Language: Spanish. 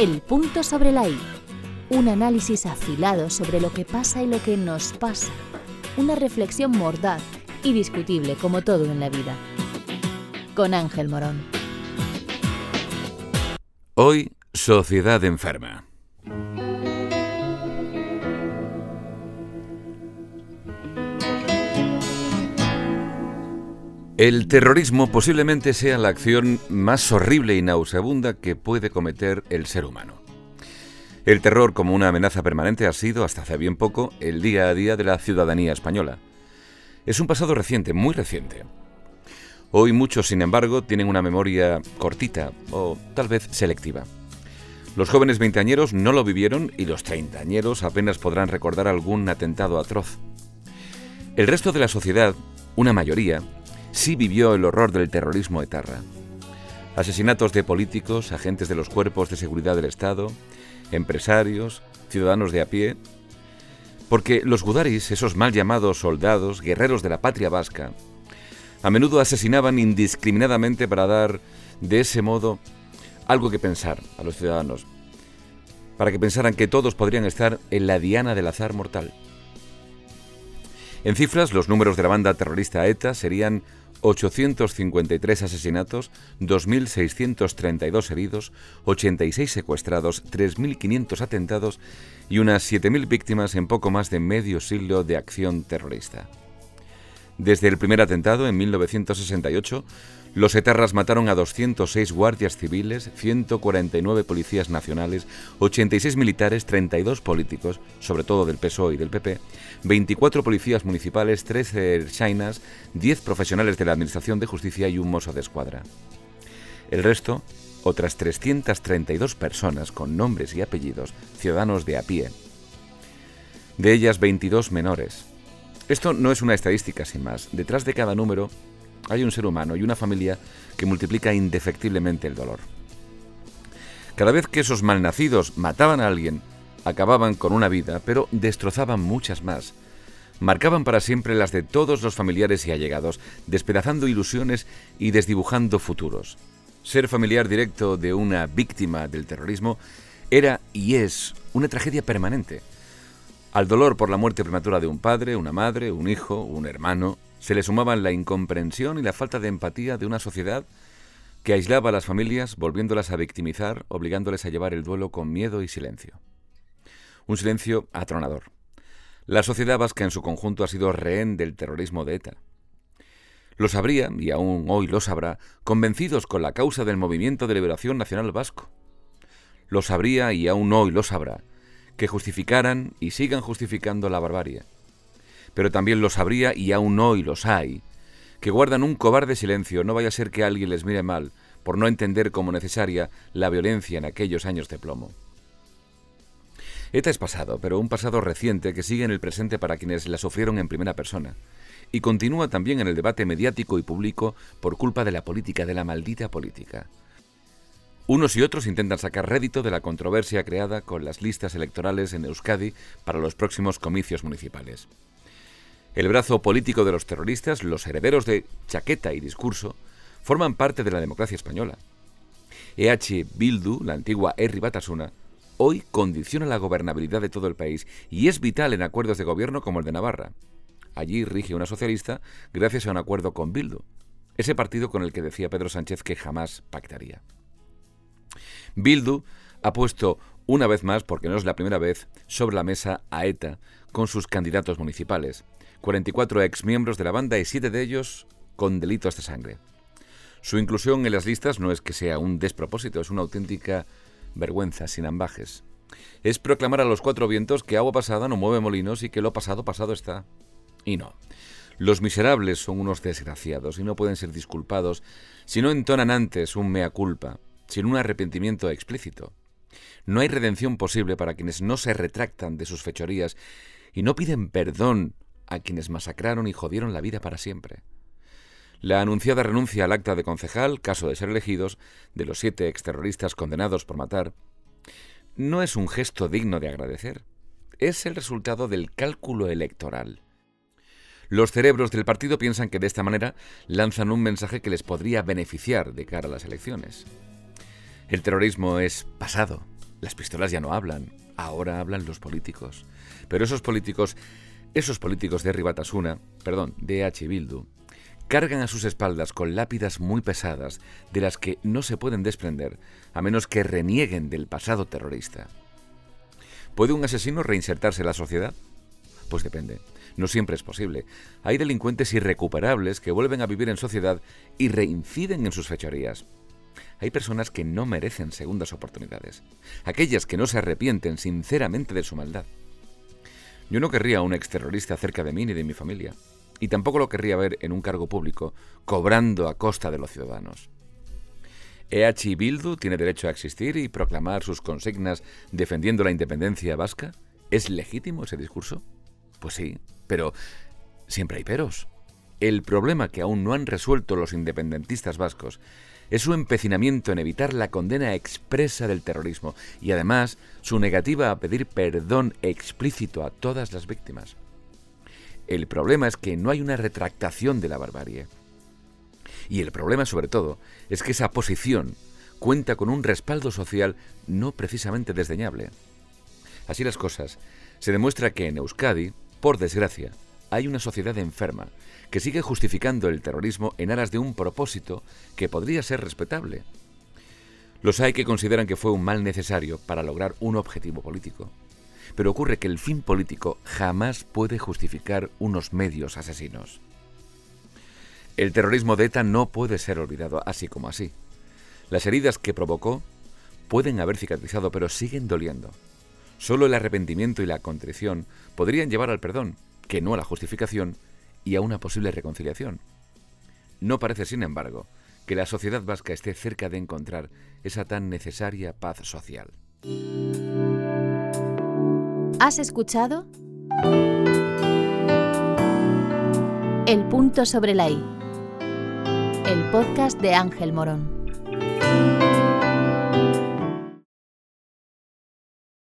El punto sobre la I. Un análisis afilado sobre lo que pasa y lo que nos pasa. Una reflexión mordaz y discutible como todo en la vida. Con Ángel Morón. Hoy, Sociedad Enferma. El terrorismo posiblemente sea la acción más horrible y nauseabunda que puede cometer el ser humano. El terror como una amenaza permanente ha sido, hasta hace bien poco, el día a día de la ciudadanía española. Es un pasado reciente, muy reciente. Hoy muchos, sin embargo, tienen una memoria cortita o tal vez selectiva. Los jóvenes veinteañeros no lo vivieron y los treintañeros apenas podrán recordar algún atentado atroz. El resto de la sociedad, una mayoría, sí vivió el horror del terrorismo etarra. Asesinatos de políticos, agentes de los cuerpos de seguridad del Estado, empresarios, ciudadanos de a pie. Porque los gudaris, esos mal llamados soldados, guerreros de la patria vasca, a menudo asesinaban indiscriminadamente para dar, de ese modo, algo que pensar a los ciudadanos, para que pensaran que todos podrían estar en la diana del azar mortal. En cifras, los números de la banda terrorista ETA serían 853 asesinatos, 2.632 heridos, 86 secuestrados, 3.500 atentados y unas 7.000 víctimas en poco más de medio siglo de acción terrorista. Desde el primer atentado, en 1968, los etarras mataron a 206 guardias civiles, 149 policías nacionales, 86 militares, 32 políticos, sobre todo del PSOE y del PP, 24 policías municipales, 13 chinas, 10 profesionales de la Administración de Justicia y un mozo de escuadra. El resto, otras 332 personas con nombres y apellidos, ciudadanos de a pie. De ellas 22 menores. Esto no es una estadística sin más. Detrás de cada número hay un ser humano y una familia que multiplica indefectiblemente el dolor. Cada vez que esos malnacidos mataban a alguien, acababan con una vida, pero destrozaban muchas más. Marcaban para siempre las de todos los familiares y allegados, despedazando ilusiones y desdibujando futuros. Ser familiar directo de una víctima del terrorismo era y es una tragedia permanente. Al dolor por la muerte prematura de un padre, una madre, un hijo, un hermano, se le sumaban la incomprensión y la falta de empatía de una sociedad que aislaba a las familias, volviéndolas a victimizar, obligándoles a llevar el duelo con miedo y silencio. Un silencio atronador. La sociedad vasca en su conjunto ha sido rehén del terrorismo de ETA. Lo sabría, y aún hoy lo sabrá, convencidos con la causa del Movimiento de Liberación Nacional Vasco. Lo sabría, y aún hoy lo sabrá, que justificaran y sigan justificando la barbarie pero también lo sabría y aún hoy los hay, que guardan un cobarde silencio, no vaya a ser que alguien les mire mal por no entender como necesaria la violencia en aquellos años de plomo. ETA es pasado, pero un pasado reciente que sigue en el presente para quienes la sufrieron en primera persona, y continúa también en el debate mediático y público por culpa de la política, de la maldita política. Unos y otros intentan sacar rédito de la controversia creada con las listas electorales en Euskadi para los próximos comicios municipales. El brazo político de los terroristas, los herederos de chaqueta y discurso, forman parte de la democracia española. EH Bildu, la antigua Herri Batasuna, hoy condiciona la gobernabilidad de todo el país y es vital en acuerdos de gobierno como el de Navarra. Allí rige una socialista gracias a un acuerdo con Bildu, ese partido con el que decía Pedro Sánchez que jamás pactaría. Bildu ha puesto una vez más, porque no es la primera vez, sobre la mesa a ETA con sus candidatos municipales. 44 exmiembros de la banda y 7 de ellos con delitos de sangre. Su inclusión en las listas no es que sea un despropósito, es una auténtica vergüenza sin ambajes. Es proclamar a los cuatro vientos que agua pasada no mueve molinos y que lo pasado pasado está. Y no. Los miserables son unos desgraciados y no pueden ser disculpados si no entonan antes un mea culpa, sin un arrepentimiento explícito. No hay redención posible para quienes no se retractan de sus fechorías y no piden perdón a quienes masacraron y jodieron la vida para siempre. La anunciada renuncia al acta de concejal, caso de ser elegidos, de los siete exterroristas condenados por matar, no es un gesto digno de agradecer. Es el resultado del cálculo electoral. Los cerebros del partido piensan que de esta manera lanzan un mensaje que les podría beneficiar de cara a las elecciones. El terrorismo es pasado, Las pistolas ya no hablan, ahora hablan los políticos. Pero esos políticos, esos políticos de Ribatasuna, perdón, de H. Bildu, cargan a sus espaldas con lápidas muy pesadas de las que no se pueden desprender a menos que renieguen del pasado terrorista. ¿Puede un asesino reinsertarse en la sociedad? Pues depende. No siempre es posible. Hay delincuentes irrecuperables que vuelven a vivir en sociedad y reinciden en sus fechorías. Hay personas que no merecen segundas oportunidades. Aquellas que no se arrepienten sinceramente de su maldad. Yo no querría a un exterrorista cerca de mí ni de mi familia. Y tampoco lo querría ver en un cargo público, cobrando a costa de los ciudadanos. EH Bildu tiene derecho a existir y proclamar sus consignas defendiendo la independencia vasca. ¿Es legítimo ese discurso? Pues sí, pero siempre hay peros. El problema que aún no han resuelto los independentistas vascos es su empecinamiento en evitar la condena expresa del terrorismo y además su negativa a pedir perdón explícito a todas las víctimas. El problema es que no hay una retractación de la barbarie. Y el problema sobre todo es que esa posición cuenta con un respaldo social no precisamente desdeñable. Así las cosas, se demuestra que en Euskadi, por desgracia, hay una sociedad enferma que sigue justificando el terrorismo en aras de un propósito que podría ser respetable. Los hay que consideran que fue un mal necesario para lograr un objetivo político. Pero ocurre que el fin político jamás puede justificar unos medios asesinos. El terrorismo de ETA no puede ser olvidado así como así. Las heridas que provocó pueden haber cicatrizado, pero siguen doliendo. Solo el arrepentimiento y la contrición podrían llevar al perdón, que no a la justificación y a una posible reconciliación. No parece, sin embargo, que la sociedad vasca esté cerca de encontrar esa tan necesaria paz social. ¿Has escuchado? El punto sobre la I. El podcast de Ángel Morón.